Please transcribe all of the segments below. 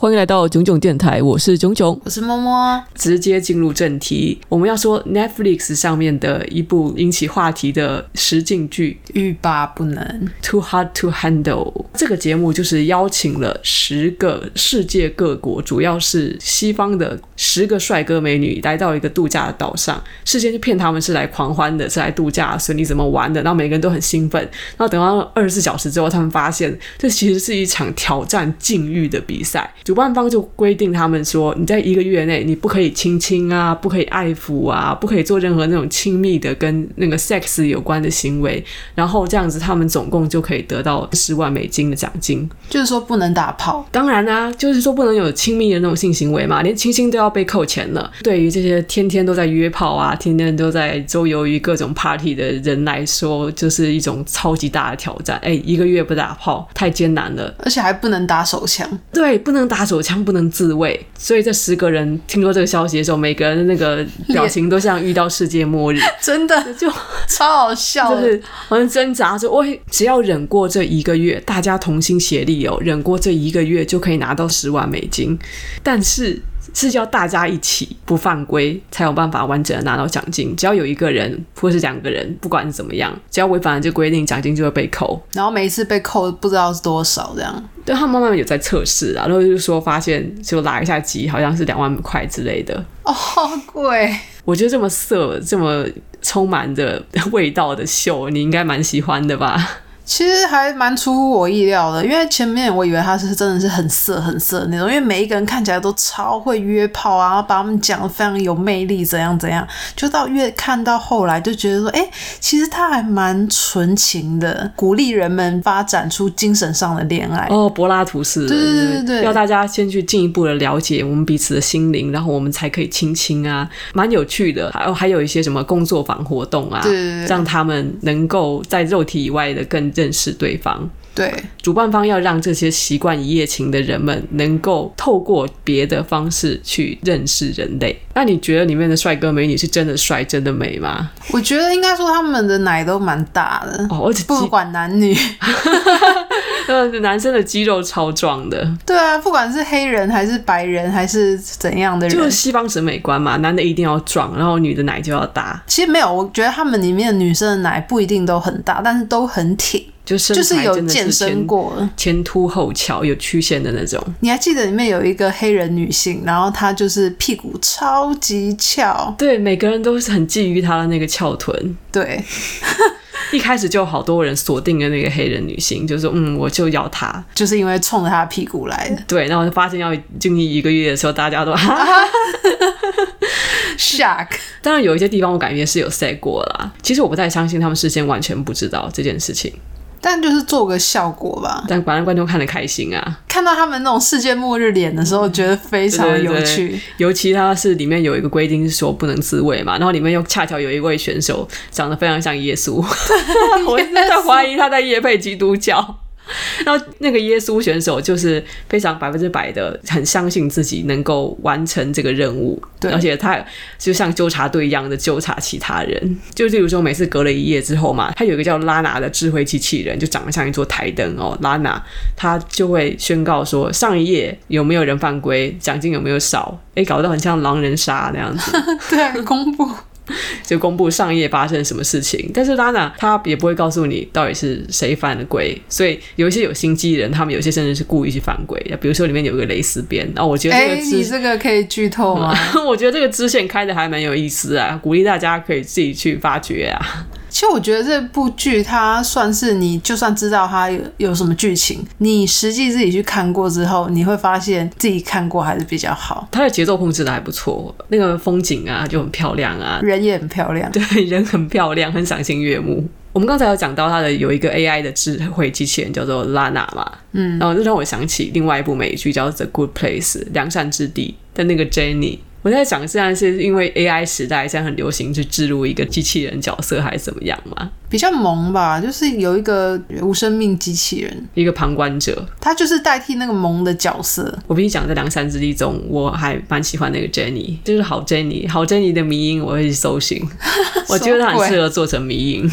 欢迎来到囧囧电台，我是囧囧，我是摸摸。直接进入正题，我们要说 Netflix 上面的一部引起话题的实境剧《欲罢不能》（Too Hard to Handle）。这个节目就是邀请了十个世界各国，主要是西方的十个帅哥美女，来到一个度假的岛上，事先就骗他们是来狂欢的，是来度假，所以你怎么玩的？然后每个人都很兴奋。然后等到二十四小时之后，他们发现这其实是一场挑战禁欲的比赛。主办方就规定他们说，你在一个月内你不可以亲亲啊，不可以爱抚啊，不可以做任何那种亲密的跟那个 sex 有关的行为，然后这样子他们总共就可以得到十万美金的奖金。就是说不能打炮，当然啦、啊，就是说不能有亲密的那种性行为嘛，连亲亲都要被扣钱了。对于这些天天都在约炮啊，天天都在周游于各种 party 的人来说，就是一种超级大的挑战。哎，一个月不打炮太艰难了，而且还不能打手枪。对，不能打。打手枪不能自卫，所以这十个人听说这个消息的时候，每个人的那个表情都像遇到世界末日，真的就超好笑，就是好像挣扎着，我只要忍过这一个月，大家同心协力哦，忍过这一个月就可以拿到十万美金，但是。是叫大家一起不犯规，才有办法完整的拿到奖金。只要有一个人或是两个人，不管怎么样，只要违反了这规定，奖金就会被扣。然后每一次被扣不知道是多少这样。对，他慢慢有在测试啊，然后就是说发现就拉一下机，好像是两万块之类的。哦，好贵！我觉得这么色、这么充满着 味道的秀，你应该蛮喜欢的吧？其实还蛮出乎我意料的，因为前面我以为他是真的是很色很色的那种，因为每一个人看起来都超会约炮啊，然后把他们讲的非常有魅力，怎样怎样，就到越看到后来就觉得说，哎，其实他还蛮纯情的，鼓励人们发展出精神上的恋爱。哦，柏拉图式的，对对对对，要大家先去进一步的了解我们彼此的心灵，然后我们才可以亲亲啊，蛮有趣的。还有还有一些什么工作坊活动啊，对对对，让他们能够在肉体以外的更。认识对方，对，主办方要让这些习惯一夜情的人们能够透过别的方式去认识人类。那你觉得里面的帅哥美女是真的帅、真的美吗？我觉得应该说他们的奶都蛮大的哦，而且不管男女，男生的肌肉超壮的。对啊，不管是黑人还是白人还是怎样的人，就是西方审美观嘛，男的一定要壮，然后女的奶就要大。其实没有，我觉得他们里面的女生的奶不一定都很大，但是都很挺。就是有健身过，前凸后翘，有曲线的那种。你还记得里面有一个黑人女性，然后她就是屁股超级翘，对，每个人都是很觊觎她的那个翘臀。对，一开始就好多人锁定了那个黑人女性，就说嗯，我就要她，就是因为冲着她屁股来的。对，然后就发现要经历一个月的时候，大家都哈哈 shock。当然有一些地方我感觉是有 say 过啦，其实我不太相信他们事先完全不知道这件事情。但就是做个效果吧，但反正观众看得开心啊！看到他们那种世界末日脸的时候，觉得非常有趣。对对对，尤其他是里面有一个规定是说不能自慰嘛，然后里面又恰巧有一位选手长得非常像耶稣，我一直在怀疑他在耶配基督教。然后那个耶稣选手就是非常百分之百的很相信自己能够完成这个任务，对，而且他就像纠察队一样的纠察其他人。就例如说，每次隔了一夜之后嘛，他有一个叫拉娜的智慧机器人，就长得像一座台灯哦。拉娜他就会宣告说，上一夜有没有人犯规，奖金有没有少？哎，搞得很像狼人杀那样子，对，公布。就公布上夜发生什么事情，但是拉娜他也不会告诉你到底是谁犯了规，所以有一些有心机的人，他们有些甚至是故意去犯规。比如说里面有一个蕾丝边，我觉得这个你这个可以剧透吗？我觉得这个支线开的还蛮有意思啊，鼓励大家可以自己去发掘啊。其实我觉得这部剧它算是你就算知道它有有什么剧情，你实际自己去看过之后，你会发现自己看过还是比较好。它的节奏控制的还不错，那个风景啊就很漂亮啊，人也很漂亮，对，人很漂亮，很赏心悦目。我们刚才有讲到它的有一个 AI 的智慧机器人叫做 Lana 嘛，嗯，然后就让我想起另外一部美剧叫做《The Good Place》良善之地的那个 Jenny。我在想，现在是因为 AI 时代现在很流行去置入一个机器人角色，还是怎么样嘛？比较萌吧，就是有一个无生命机器人，一个旁观者，他就是代替那个萌的角色。我跟你讲，在梁山之地中，我还蛮喜欢那个 Jenny，就是好 Jenny，好 Jenny 的迷因，我会去搜寻，我觉得他很适合做成迷因。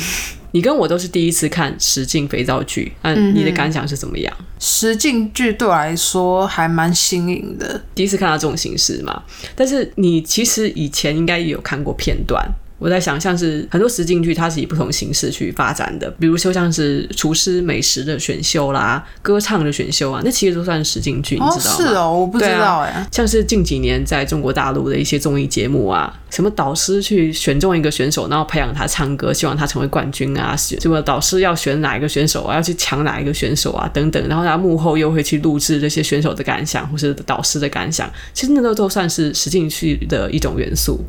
你跟我都是第一次看实境肥皂剧，嗯，你的感想是怎么样？实境剧对我来说还蛮新颖的，第一次看到这种形式嘛。但是你其实以前应该也有看过片段。我在想，像是很多实境剧，它是以不同形式去发展的，比如说像是厨师美食的选秀啦，歌唱的选秀啊，那其实都算实境剧，哦，你知道吗？是哦，我不知道哎、啊。像是近几年在中国大陆的一些综艺节目啊，什么导师去选中一个选手，然后培养他唱歌，希望他成为冠军啊，什么导师要选哪一个选手啊，要去抢哪一个选手啊，等等，然后他幕后又会去录制这些选手的感想或是导师的感想，其实那都都算是实境剧的一种元素。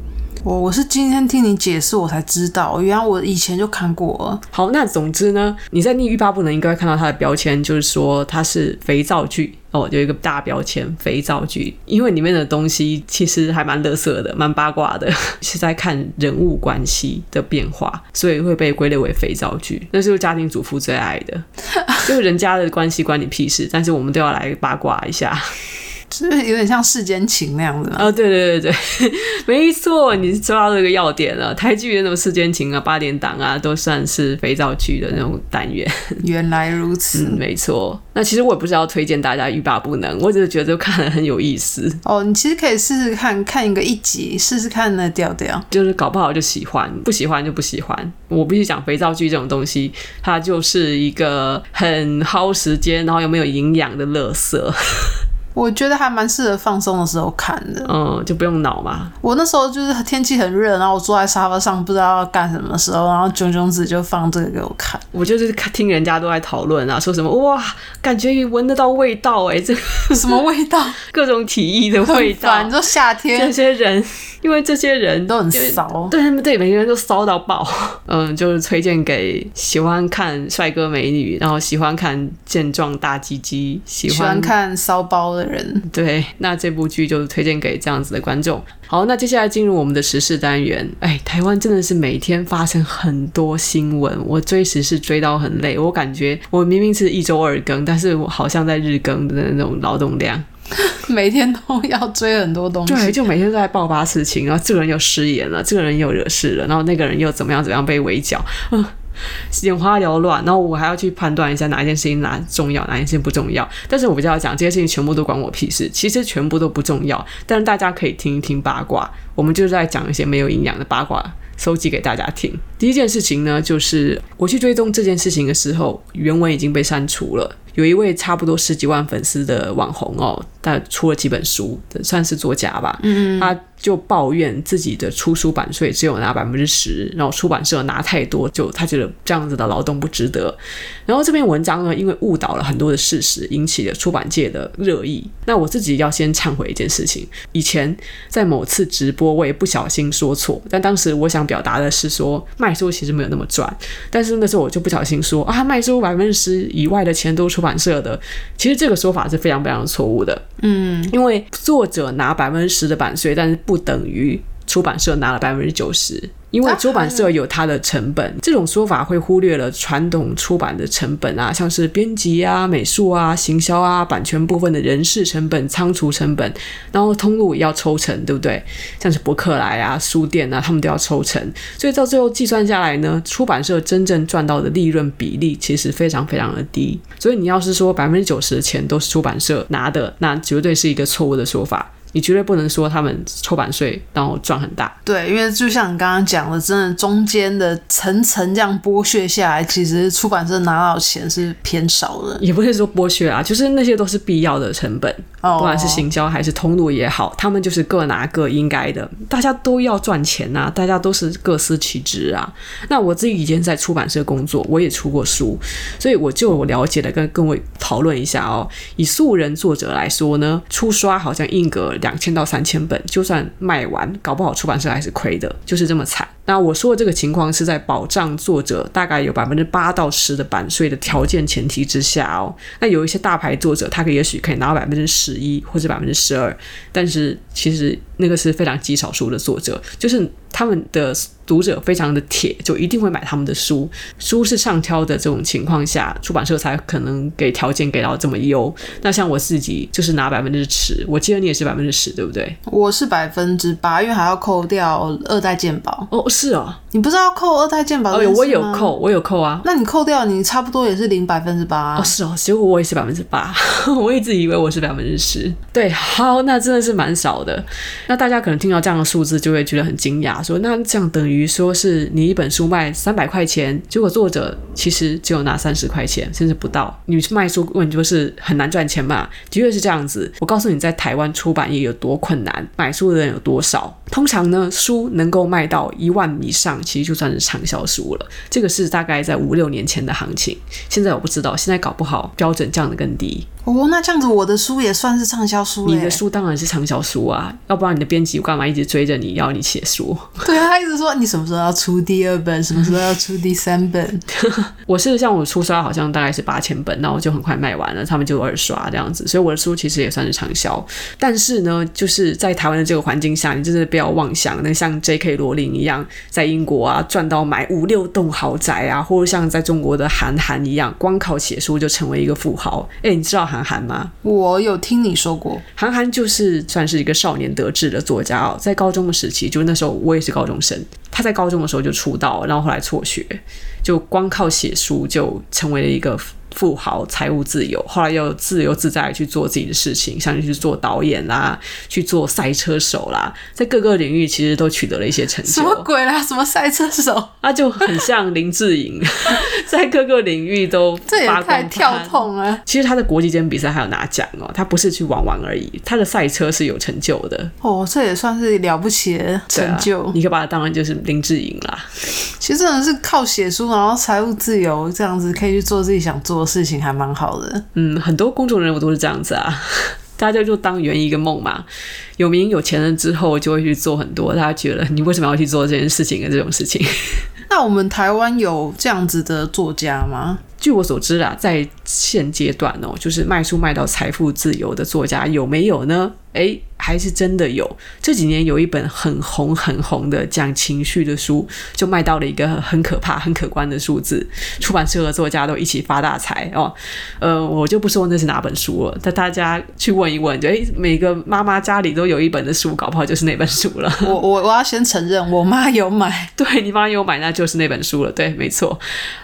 我我是今天听你解释，我才知道，原来我以前就看过了。好，那总之呢，你在你欲罢不能应该会看到它的标签，就是说它是肥皂剧哦，有一个大标签肥皂剧，因为里面的东西其实还蛮乐色的，蛮八卦的，是在看人物关系的变化，所以会被归类为肥皂剧。那是家庭主妇最爱的，就是人家的关系关你屁事，但是我们都要来八卦一下。就是有点像世间情那样的哦，对对对对，没错，你抓到这个要点了。台剧的那种世间情啊、八点档啊，都算是肥皂剧的那种单元。原来如此，嗯、没错。那其实我也不是要推荐大家欲罢不能，我只是觉得看了很有意思。哦，你其实可以试试看看一个一集，试试看那调调，就是搞不好就喜欢，不喜欢就不喜欢。我必须讲肥皂剧这种东西，它就是一个很耗时间，然后又没有营养的垃圾。我觉得还蛮适合放松的时候看的，嗯，就不用脑嘛。我那时候就是天气很热，然后我坐在沙发上不知道要干什么的时候，然后炯炯子就放这个给我看。我就是听人家都在讨论啊，说什么哇，感觉闻得到味道哎，这什么味道？各种体液的味道。你说夏天这些人。因为这些人都很骚，对他们对每个人都骚到爆。嗯，就是推荐给喜欢看帅哥美女，然后喜欢看健壮大鸡鸡，喜欢，看骚包的人。对，那这部剧就是推荐给这样子的观众。好，那接下来进入我们的时事单元。哎，台湾真的是每天发生很多新闻，我追时事追到很累。我感觉我明明是一周二更，但是我好像在日更的那种劳动量。每天都要追很多东西，对，就每天都在爆发事情，然后这个人又失言了，这个人又惹事了，然后那个人又怎么样怎么样被围剿，嗯，眼花缭乱，然后我还要去判断一下哪一件事情哪重要，哪一件事情不重要。但是我比较讲这些事情全部都关我屁事，其实全部都不重要，但是大家可以听一听八卦，我们就是在讲一些没有营养的八卦，收集给大家听。第一件事情呢，就是我去追踪这件事情的时候，原文已经被删除了。有一位差不多十几万粉丝的网红哦，他出了几本书，算是作家吧。嗯，他就抱怨自己的出书版税只有拿百分之十，然后出版社拿太多，就他觉得这样子的劳动不值得。然后这篇文章呢，因为误导了很多的事实，引起了出版界的热议。那我自己要先忏悔一件事情，以前在某次直播我也不小心说错，但当时我想表达的是说卖书其实没有那么赚，但是那时候我就不小心说啊，卖书百分之十以外的钱都是出版。社的，其实这个说法是非常非常错误的。嗯，因为作者拿百分之十的版税，但是不等于出版社拿了百分之九十。因为出版社有它的成本，这种说法会忽略了传统出版的成本啊，像是编辑啊、美术啊、行销啊、版权部分的人事成本、仓储成本，然后通路也要抽成，对不对？像是博客来啊、书店啊，他们都要抽成，所以到最后计算下来呢，出版社真正赚到的利润比例其实非常非常的低。所以你要是说百分之九十的钱都是出版社拿的，那绝对是一个错误的说法。你绝对不能说他们抽版税然后赚很大，对，因为就像你刚刚讲的，真的中间的层层这样剥削下来，其实出版社拿到钱是偏少的。也不是说剥削啊，就是那些都是必要的成本，不管是行销还是通路也好，他们就是各拿各应该的，大家都要赚钱呐、啊，大家都是各司其职啊。那我自己以前在出版社工作，我也出过书，所以我就我了解的跟各位讨论一下哦。以素人作者来说呢，出刷好像印个。两千到三千本，就算卖完，搞不好出版社还是亏的，就是这么惨。那我说的这个情况是在保障作者大概有百分之八到十的版税的条件前提之下哦。那有一些大牌作者，他可也许可以拿到百分之十一或者百分之十二，但是其实那个是非常极少数的作者，就是他们的。读者非常的铁，就一定会买他们的书。书是上挑的这种情况下，出版社才可能给条件给到这么优。那像我自己就是拿百分之十，我记得你也是百分之十，对不对？我是百分之八，因为还要扣掉二代鉴宝。哦，是哦，你不知道扣二代健保？哦，我有扣，我有扣啊。那你扣掉，你差不多也是零百分之八。哦，是哦，结果我也是百分之八，我一直以为我是百分之十。对，好，那真的是蛮少的。那大家可能听到这样的数字，就会觉得很惊讶，说那这样等于说是你一本书卖三百块钱，结果作者其实只有拿三十块钱，甚至不到。你卖书问就是很难赚钱嘛？的确是这样子。我告诉你，在台湾出版业有多困难，买书的人有多少。通常呢，书能够卖到一万以上，其实就算是畅销书了。这个是大概在五六年前的行情，现在我不知道，现在搞不好标准降得更低。哦，那这样子我的书也算是畅销书？你的书当然是畅销书啊，要不然你的编辑干嘛一直追着你要你写书？对啊，他一直说你什么时候要出第二本，什么时候要出第三本。我是像我出刷好像大概是八千本，然后就很快卖完了，他们就二刷这样子，所以我的书其实也算是畅销。但是呢，就是在台湾的这个环境下，你真的不要妄想能像 J.K. 罗琳一样在英国啊赚到买五六栋豪宅啊，或者像在中国的韩寒一样，光靠写书就成为一个富豪。哎，你知道韩寒吗？我有听你说过，韩寒就是算是一个少年得志的作家哦，在高中的时期，就是那时候我也是高中生，他在高中的时候就出道，然后后来辍学，就光靠写书就成为了一个。富豪，财务自由，后来又自由自在去做自己的事情，像去做导演啦，去做赛车手啦，在各个领域其实都取得了一些成就。什么鬼啦？什么赛车手？那 就很像林志颖，在各个领域都 这也太跳痛了。其实他的国际间比赛还有拿奖哦，他不是去玩玩而已，他的赛车是有成就的。哦，这也算是了不起的成就。啊、你可以把他当成就是林志颖啦。其实真的是靠写书，然后财务自由这样子，可以去做自己想做的事情，还蛮好的。嗯，很多公众人物都是这样子啊，大家就当圆一个梦嘛。有名有钱了之后，就会去做很多大家觉得你为什么要去做这件事情的这种事情。那我们台湾有这样子的作家吗？据我所知啊，在现阶段哦，就是卖书卖到财富自由的作家有没有呢？诶，还是真的有。这几年有一本很红很红的讲情绪的书，就卖到了一个很可怕、很可观的数字。出版社和作家都一起发大财哦。呃，我就不说那是哪本书了，但大家去问一问，就诶，每个妈妈家里都有一本的书，搞不好就是那本书了。我我我要先承认，我妈有买。对，你妈有买，那就是那本书了。对，没错。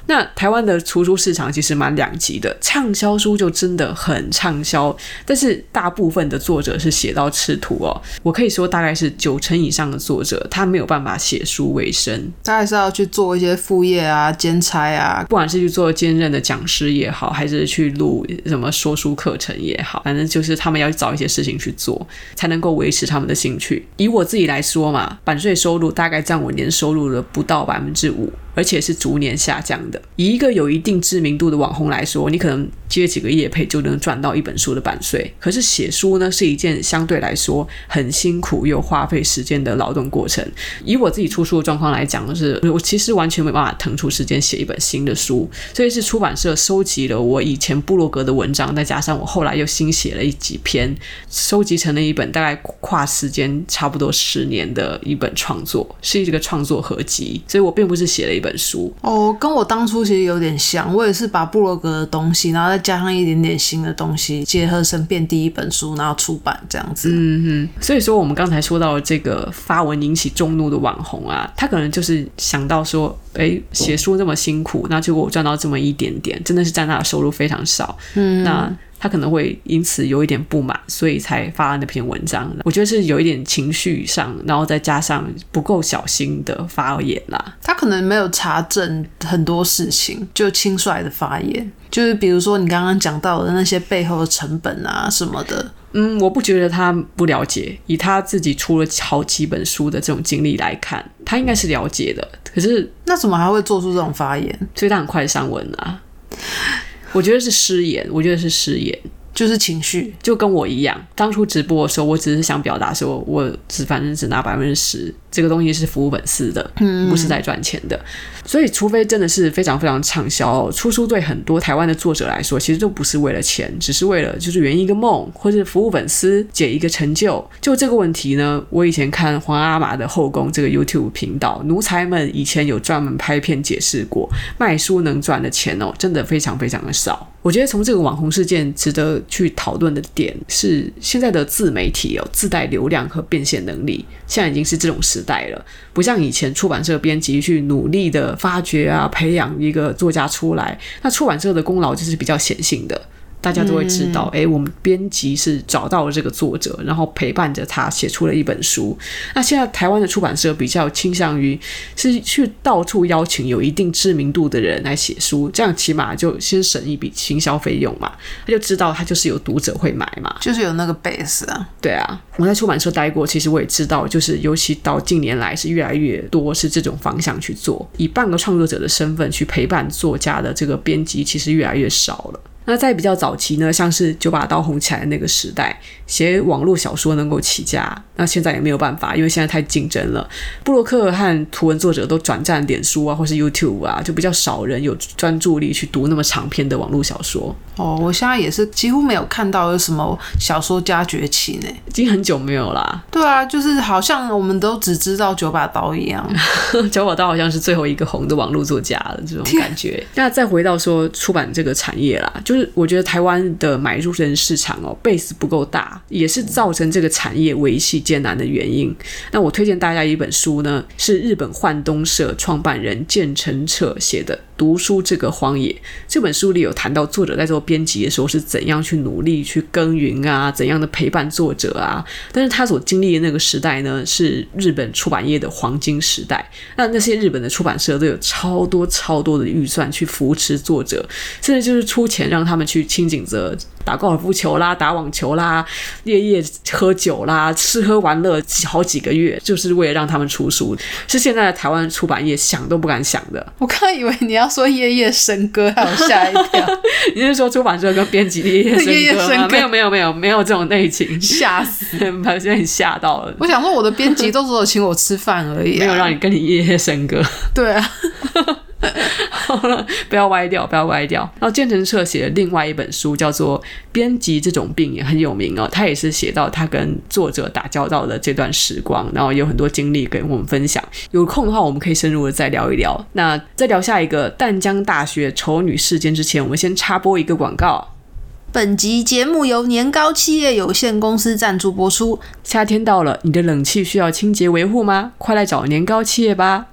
那台湾的图书市场其实蛮两极的，畅销书就真的很畅销，但是大部分的作者是写到赤土哦。我可以说，大概是九成以上的作者，他没有办法写书为生，他还是要去做一些副业啊、兼差啊，不管是去做兼任的讲师也好，还是去录什么说书课程也好，反正就是他们要找一些事情去做，才能够维持他们的兴趣。以我自己来说嘛，版税收入大概占我年收入的不到百分之五。而且是逐年下降的。以一个有一定知名度的网红来说，你可能接几个业配就能赚到一本书的版税。可是写书呢，是一件相对来说很辛苦又花费时间的劳动过程。以我自己出书的状况来讲，是我其实完全没办法腾出时间写一本新的书。所以是出版社收集了我以前部落格的文章，再加上我后来又新写了一几篇，收集成了一本大概跨时间差不多十年的一本创作，是一个创作合集。所以我并不是写了一本书哦，跟我当初其实有点像，我也是把布罗格的东西，然后再加上一点点新的东西，结合成变第一本书，然后出版这样子。嗯哼，所以说我们刚才说到这个发文引起众怒的网红啊，他可能就是想到说，哎，写书这么辛苦，那结果我赚到这么一点点，真的是占他的收入非常少。嗯，那。他可能会因此有一点不满，所以才发了那篇文章。我觉得是有一点情绪上，然后再加上不够小心的发言啦。他可能没有查证很多事情，就轻率的发言。就是比如说你刚刚讲到的那些背后的成本啊什么的。嗯，我不觉得他不了解。以他自己出了好几本书的这种经历来看，他应该是了解的。可是那怎么还会做出这种发言？所以他很快上文啊。我觉得是失言，我觉得是失言。就是情绪，就跟我一样。当初直播的时候，我只是想表达说，我只反正只拿百分之十，这个东西是服务粉丝的，嗯，不是在赚钱的。所以，除非真的是非常非常畅销，出书对很多台湾的作者来说，其实都不是为了钱，只是为了就是圆一个梦，或者服务粉丝解一个成就。就这个问题呢，我以前看皇阿玛的后宫这个 YouTube 频道，奴才们以前有专门拍片解释过，卖书能赚的钱哦，真的非常非常的少。我觉得从这个网红事件值得去讨论的点是，现在的自媒体有自带流量和变现能力，现在已经是这种时代了，不像以前出版社编辑去努力的发掘啊，培养一个作家出来，那出版社的功劳就是比较显性的。大家都会知道，哎、嗯，我们编辑是找到了这个作者，然后陪伴着他写出了一本书。那现在台湾的出版社比较倾向于是去到处邀请有一定知名度的人来写书，这样起码就先省一笔行销费用嘛。他就知道他就是有读者会买嘛，就是有那个 base 啊。对啊，我在出版社待过，其实我也知道，就是尤其到近年来是越来越多是这种方向去做，以半个创作者的身份去陪伴作家的这个编辑，其实越来越少了。那在比较早期呢，像是九把刀红起来的那个时代，写网络小说能够起家，那现在也没有办法，因为现在太竞争了。布洛克和图文作者都转战脸书啊，或是 YouTube 啊，就比较少人有专注力去读那么长篇的网络小说。哦，我现在也是几乎没有看到有什么小说家崛起呢，已经很久没有啦。对啊，就是好像我们都只知道九把刀一样，九把刀好像是最后一个红的网络作家了这种感觉。那再回到说出版这个产业啦，就就是我觉得台湾的买入人市场哦，base 不够大，也是造成这个产业维系艰难的原因。那我推荐大家一本书呢，是日本幻东社创办人见澄彻写的。读书这个荒野这本书里有谈到作者在做编辑的时候是怎样去努力去耕耘啊，怎样的陪伴作者啊。但是他所经历的那个时代呢，是日本出版业的黄金时代。那那些日本的出版社都有超多超多的预算去扶持作者，甚至就是出钱让他们去清井泽打高尔夫球啦、打网球啦、夜夜喝酒啦、吃喝玩乐好几个月，就是为了让他们出书。是现在的台湾出版业想都不敢想的。我刚以为你要。说夜夜笙歌，还有吓一跳。你是说出版社跟编辑夜夜笙歌吗？没有没有没有没有这种内情，吓死！把现在吓到了。我想说，我的编辑都只有请我吃饭而已，啊，没有让你跟你夜夜笙歌。对啊。不要歪掉，不要歪掉。然后建成彻写的另外一本书，叫做《编辑这种病》，也很有名哦。他也是写到他跟作者打交道的这段时光，然后有很多经历跟我们分享。有空的话，我们可以深入的再聊一聊。那再聊下一个淡江大学丑女事件之前，我们先插播一个广告。本集节目由年糕企业有限公司赞助播出。夏天到了，你的冷气需要清洁维护吗？快来找年糕企业吧。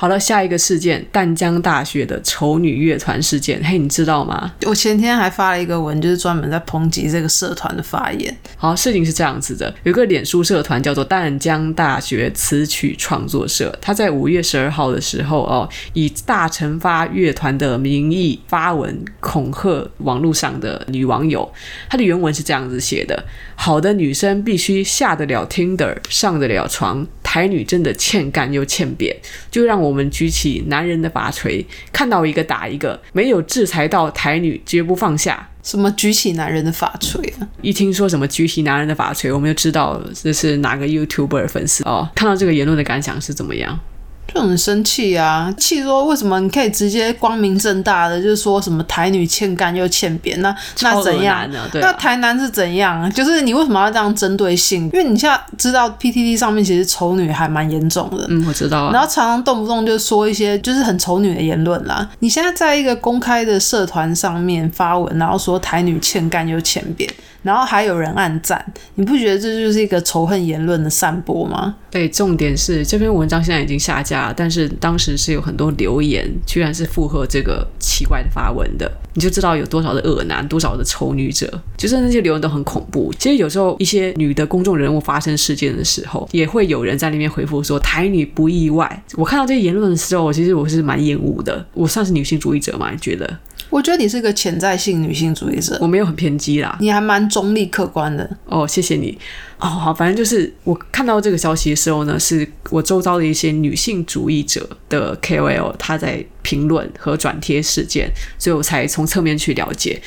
好了，下一个事件，淡江大学的丑女乐团事件，嘿，你知道吗？我前天还发了一个文，就是专门在抨击这个社团的发言。好，事情是这样子的，有个脸书社团叫做淡江大学词曲创作社，他在五月十二号的时候哦，以大成发乐团的名义发文恐吓网络上的女网友。他的原文是这样子写的：好的女生必须下得了 Tinder，上得了床。台女真的欠干又欠扁，就让我们举起男人的法锤，看到一个打一个，没有制裁到台女绝不放下。什么举起男人的法锤啊？一听说什么举起男人的法锤，我们就知道这是哪个 YouTuber 粉丝哦。看到这个言论的感想是怎么样？就很生气啊！气说为什么你可以直接光明正大的，就是说什么台女欠干又欠扁，那那怎样？啊、那台南是怎样？就是你为什么要这样针对性？因为你现在知道 PTT 上面其实丑女还蛮严重的，嗯，我知道、啊。然后常常动不动就说一些就是很丑女的言论啦。你现在在一个公开的社团上面发文，然后说台女欠干又欠扁。然后还有人暗赞，你不觉得这就是一个仇恨言论的散播吗？对，重点是这篇文章现在已经下架了，但是当时是有很多留言，居然是附和这个奇怪的发文的，你就知道有多少的恶男，多少的丑女者，就是那些留言都很恐怖。其实有时候一些女的公众人物发生事件的时候，也会有人在那边回复说台女不意外。我看到这些言论的时候，我其实我是蛮厌恶的。我算是女性主义者吗？你觉得？我觉得你是个潜在性女性主义者，我没有很偏激啦，你还蛮中立客观的。哦，谢谢你。哦，好，反正就是我看到这个消息的时候呢，是我周遭的一些女性主义者的 KOL，他在评论和转贴事件，所以我才从侧面去了解。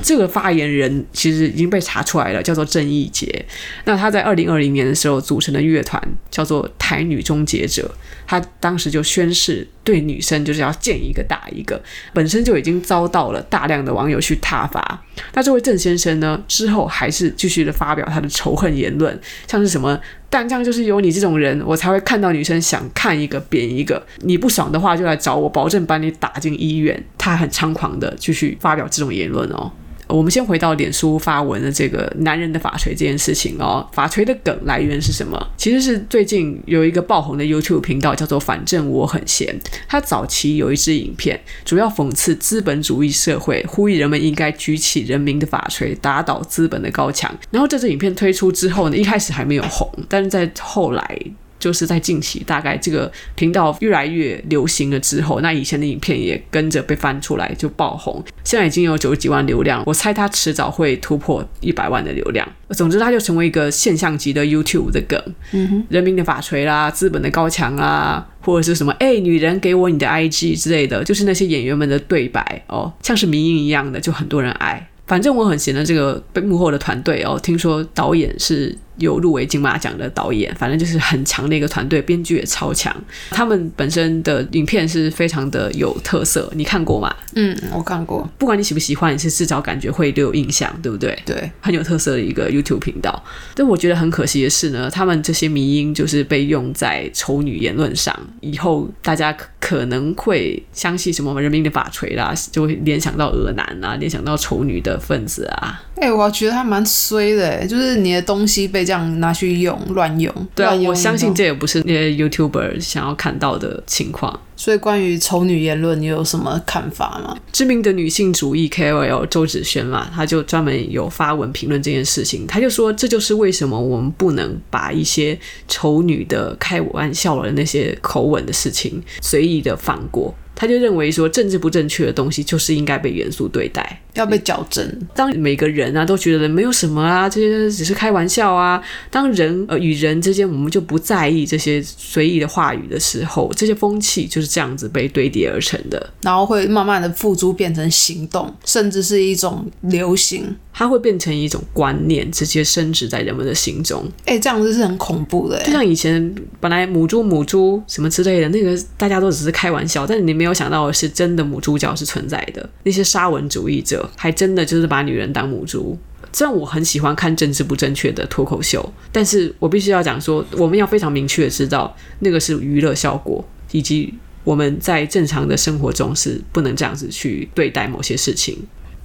这个发言人其实已经被查出来了，叫做郑义杰。那他在二零二零年的时候组成的乐团叫做台女终结者，他当时就宣誓对女生就是要见一个打一个，本身就已经遭到了大量的网友去挞伐。那这位郑先生呢，之后还是继续的发表他的仇恨言论。像是什么，但这样就是有你这种人，我才会看到女生想看一个贬一个，你不爽的话就来找我，保证把你打进医院。他很猖狂的继续发表这种言论哦。我们先回到脸书发文的这个男人的法锤这件事情哦，法锤的梗来源是什么？其实是最近有一个爆红的 YouTube 频道叫做“反正我很闲”，他早期有一支影片，主要讽刺资本主义社会，呼吁人们应该举起人民的法锤，打倒资本的高墙。然后这支影片推出之后呢，一开始还没有红，但是在后来。就是在近期，大概这个频道越来越流行了之后，那以前的影片也跟着被翻出来就爆红，现在已经有九十几万流量，我猜他迟早会突破一百万的流量。总之，他就成为一个现象级的 YouTube 的梗，嗯哼，人民的法锤啦，资本的高墙啊，或者是什么，哎，女人给我你的 IG 之类的，就是那些演员们的对白哦，像是迷因一样的，就很多人爱。反正我很闲的这个背幕后的团队哦，听说导演是。有入围金马奖的导演，反正就是很强的一个团队，编剧也超强。他们本身的影片是非常的有特色，你看过吗？嗯，我看过。不管你喜不喜欢，你是至少感觉会都有印象，对不对？对，很有特色的一个 YouTube 频道。但我觉得很可惜的是呢，他们这些迷因就是被用在丑女言论上，以后大家可能会相信什么人民的法锤啦，就会联想到俄男啊，联想到丑女的分子啊。哎、欸，我觉得还蛮衰的，就是你的东西被这样拿去用，乱用。对啊，我相信这也不是那些 YouTuber 想要看到的情况。所以，关于丑女言论，你有什么看法吗？知名的女性主义 KOL 周子萱嘛，她就专门有发文评论这件事情。她就说，这就是为什么我们不能把一些丑女的开玩笑的那些口吻的事情随意的放过。她就认为说，政治不正确的东西就是应该被严肃对待，要被矫正。当每个人啊都觉得没有什么啊，这些只是开玩笑啊。当人呃与人之间，我们就不在意这些随意的话语的时候，这些风气就是这样子被堆叠而成的，然后会慢慢的付诸变成行动，甚至是一种流行。它会变成一种观念，直接升值在人们的心中。哎、欸，这样子是很恐怖的。就像以前本来母猪母猪什么之类的，那个大家都只是开玩笑，但是你没有想到的是，真的母猪脚是存在的。那些沙文主义者还真的就是把女人当母猪。虽然我很喜欢看政治不正确的脱口秀，但是我必须要讲说，我们要非常明确的知道，那个是娱乐效果，以及我们在正常的生活中是不能这样子去对待某些事情。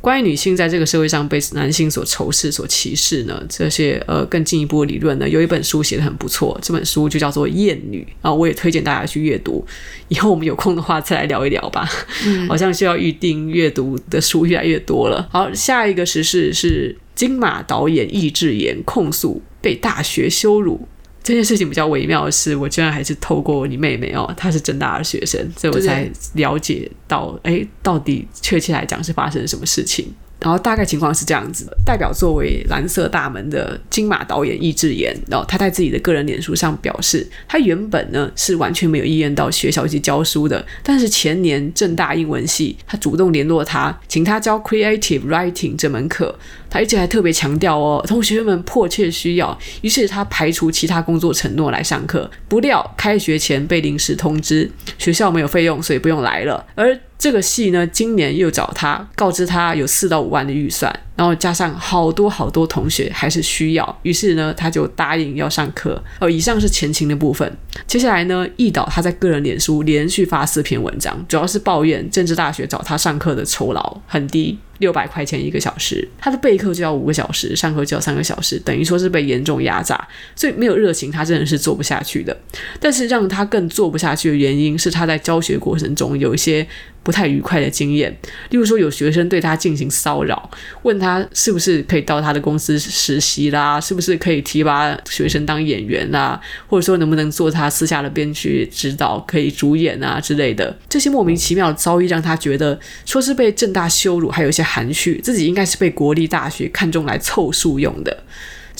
关于女性在这个社会上被男性所仇视、所歧视呢？这些呃更进一步的理论呢，有一本书写得很不错，这本书就叫做《厌女》啊，我也推荐大家去阅读。以后我们有空的话再来聊一聊吧。嗯，好像需要预定阅读的书越来越多了。好，下一个时事是金马导演易智言控诉被大学羞辱。这件事情比较微妙的是，我居然还是透过你妹妹哦，她是正大的学生，所以我才了解到，哎，到底确切来讲是发生了什么事情。然后大概情况是这样子的：代表作为《蓝色大门》的金马导演易智言，然后他在自己的个人脸书上表示，他原本呢是完全没有意愿到学校去教书的，但是前年正大英文系他主动联络他，请他教 Creative Writing 这门课。他而且还特别强调哦，同学们迫切需要，于是他排除其他工作承诺来上课。不料开学前被临时通知，学校没有费用，所以不用来了。而这个戏呢，今年又找他，告知他有四到五万的预算，然后加上好多好多同学还是需要，于是呢，他就答应要上课。哦，以上是前情的部分。接下来呢，易导他在个人脸书连续发四篇文章，主要是抱怨政治大学找他上课的酬劳很低。六百块钱一个小时，他的备课就要五个小时，上课就要三个小时，等于说是被严重压榨，所以没有热情，他真的是做不下去的。但是让他更做不下去的原因是他在教学过程中有一些不太愉快的经验，例如说有学生对他进行骚扰，问他是不是可以到他的公司实习啦，是不是可以提拔学生当演员啦，或者说能不能做他私下的编剧指导，可以主演啊之类的。这些莫名其妙的遭遇让他觉得，说是被正大羞辱，还有一些含蓄，自己应该是被国立大学看中来凑数用的。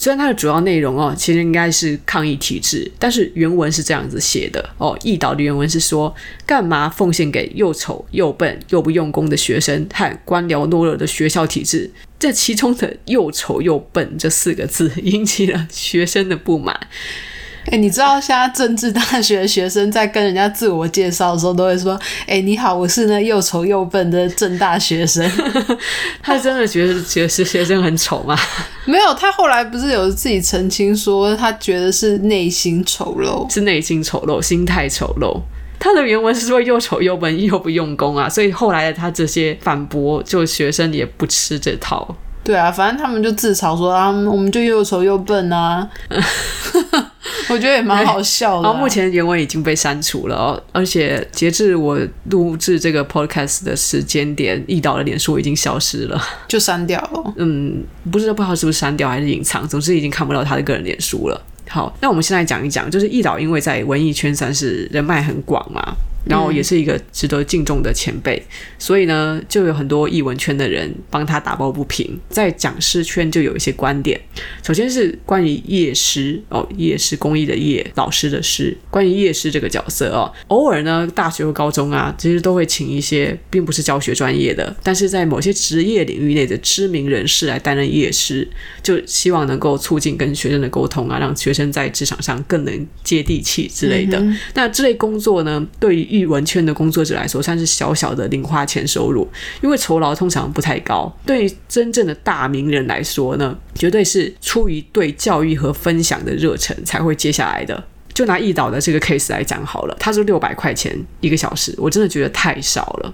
虽然它的主要内容哦，其实应该是抗议体制，但是原文是这样子写的哦。易导的原文是说：干嘛奉献给又丑又笨又不用功的学生和官僚懦弱的学校体制？这其中的“又丑又笨”这四个字引起了学生的不满。哎、欸，你知道现在政治大学的学生在跟人家自我介绍的时候，都会说：“哎、欸，你好，我是那又丑又笨的政大学生。”他真的觉得觉得是学生很丑吗？没有，他后来不是有自己澄清说，他觉得是内心丑陋，是内心丑陋，心态丑陋。他的原文是说又丑又笨又不用功啊，所以后来的他这些反驳，就学生也不吃这套。对啊，反正他们就自嘲说啊，我们就又丑又笨啊。我觉得也蛮好笑的、啊。然后目前原文已经被删除了哦，而且截至我录制这个 podcast 的时间点，易导的脸书已经消失了，就删掉了。嗯，不知道不知道是不是删掉还是隐藏，总之已经看不到他的个人脸书了。好，那我们现在讲一讲，就是易导因为在文艺圈算是人脉很广嘛。然后也是一个值得敬重的前辈，嗯、所以呢，就有很多译文圈的人帮他打抱不平。在讲师圈就有一些观点，首先是关于业师哦，业师公益的业，老师的师，关于业师这个角色哦，偶尔呢，大学或高中啊，其实都会请一些并不是教学专业的，但是在某些职业领域内的知名人士来担任业师，就希望能够促进跟学生的沟通啊，让学生在职场上更能接地气之类的。嗯、那这类工作呢，对于艺文圈的工作者来说，算是小小的零花钱收入，因为酬劳通常不太高。对于真正的大名人来说呢，绝对是出于对教育和分享的热忱才会接下来的。就拿易导的这个 case 来讲好了，他是六百块钱一个小时，我真的觉得太少了。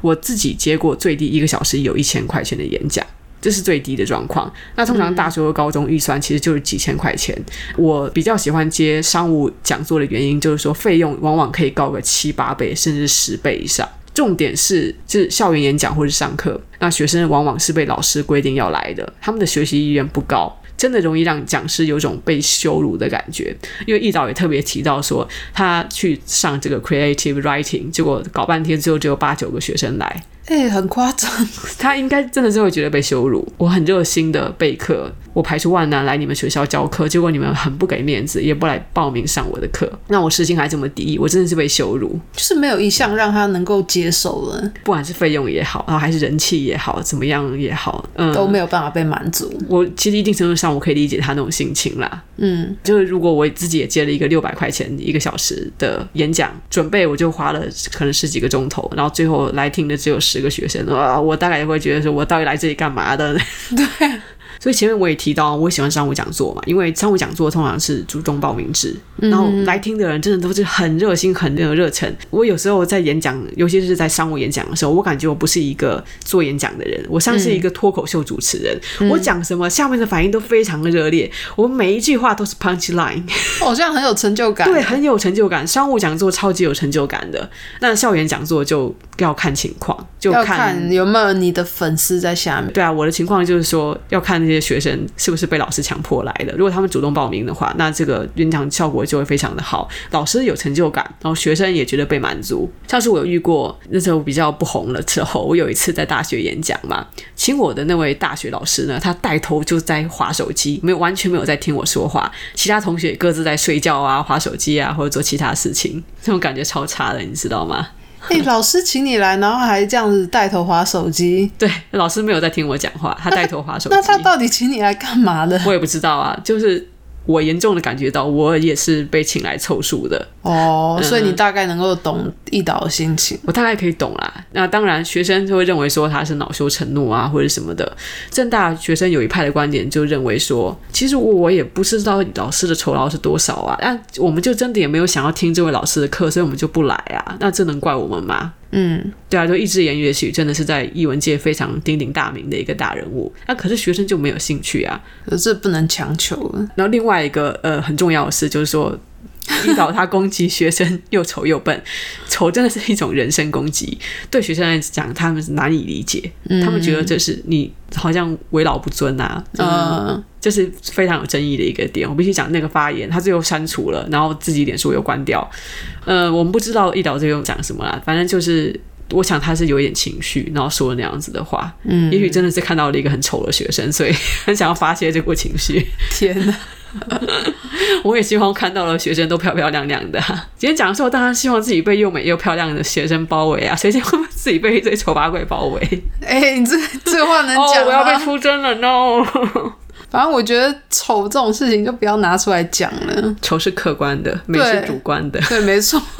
我自己接过最低一个小时有一千块钱的演讲。这是最低的状况。那通常大学和高中预算其实就是几千块钱。我比较喜欢接商务讲座的原因，就是说费用往往可以高个七八倍，甚至十倍以上。重点是，就是校园演讲或是上课，那学生往往是被老师规定要来的，他们的学习意愿不高，真的容易让讲师有种被羞辱的感觉。因为易导也特别提到说，他去上这个 creative writing，结果搞半天之后只有八九个学生来。哎、欸，很夸张，他应该真的是会觉得被羞辱。我很热心的备课，我排除万难来你们学校教课，结果你们很不给面子，也不来报名上我的课。那我时薪还这么低，我真的是被羞辱。就是没有一项让他能够接受了，不管是费用也好，然后还是人气也好，怎么样也好，嗯，都没有办法被满足。我其实一定程度上我可以理解他那种心情啦。嗯，就是如果我自己也接了一个六百块钱一个小时的演讲，准备我就花了可能十几个钟头，然后最后来听的只有十。这个学生啊，我大概也会觉得说，我到底来这里干嘛的？对。所以前面我也提到，我喜欢商务讲座嘛，因为商务讲座通常是主动报名制，然后来听的人真的都是很热心、很有热忱。我有时候在演讲，尤其是在商务演讲的时候，我感觉我不是一个做演讲的人，我像是一个脱口秀主持人。嗯、我讲什么，下面的反应都非常的热烈，我每一句话都是 punch line，好像很有成就感。对，很有成就感。商务讲座超级有成就感的，那校园讲座就要看情况，就看，看有没有你的粉丝在下面。对啊，我的情况就是说要看。这些学生是不是被老师强迫来的？如果他们主动报名的话，那这个演讲效果就会非常的好，老师有成就感，然后学生也觉得被满足。像是我有遇过那时候比较不红了之后，我有一次在大学演讲嘛，请我的那位大学老师呢，他带头就在划手机，没有完全没有在听我说话，其他同学各自在睡觉啊、划手机啊，或者做其他事情，这种感觉超差的，你知道吗？哎、欸，老师请你来，然后还这样子带头划手机。对，老师没有在听我讲话，他带头划手机。那他到底请你来干嘛的？我也不知道啊，就是。我严重的感觉到，我也是被请来凑数的哦，所以你大概能够懂一导的心情，我大概可以懂啦。那当然，学生就会认为说他是恼羞成怒啊，或者什么的。正大学生有一派的观点就认为说，其实我也不知道老师的酬劳是多少啊，那我们就真的也没有想要听这位老师的课，所以我们就不来啊。那这能怪我们吗？嗯，对啊，就一只言也许真的是在艺文界非常鼎鼎大名的一个大人物。那、啊、可是学生就没有兴趣啊，可是不能强求。然后另外一个呃很重要的事就是说，易导他攻击学生又丑又笨，丑真的是一种人身攻击。对学生来讲，他们是难以理解，嗯、他们觉得这是你好像为老不尊啊。这是非常有争议的一个点，我必须讲那个发言，他最后删除了，然后自己脸书又关掉。呃，我们不知道一导最后讲什么啦，反正就是我想他是有一点情绪，然后说了那样子的话。嗯，也许真的是看到了一个很丑的学生，所以 很想要发泄这股情绪。天哪！我也希望看到了学生都漂漂亮亮的。今天讲的时候，当然希望自己被又美又漂亮的学生包围啊，谁会自己被一堆丑八怪包围？哎、欸，你这这话能讲我要被出征了，no！反正我觉得丑这种事情就不要拿出来讲了。丑是客观的，美是主观的。对，对，没错。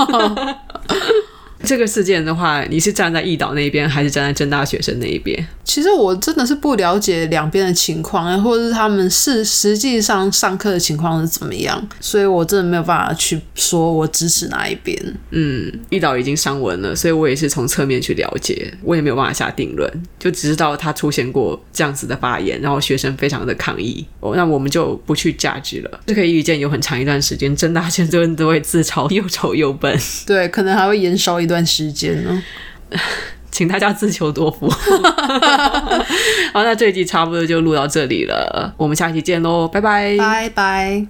这个事件的话，你是站在义岛那一边，还是站在郑大学生那一边？其实我真的是不了解两边的情况，或者是他们是实际上上课的情况是怎么样，所以我真的没有办法去说我支持哪一边。嗯，义岛已经上文了，所以我也是从侧面去了解，我也没有办法下定论，就只知道他出现过这样子的发言，然后学生非常的抗议。哦，那我们就不去价值了。这可以预见，有很长一段时间，郑大学生都会自嘲又丑又笨。对，可能还会延烧一段时间呢。请大家自求多福。好，那这一集差不多就录到这里了，我们下期见喽，拜拜，拜拜。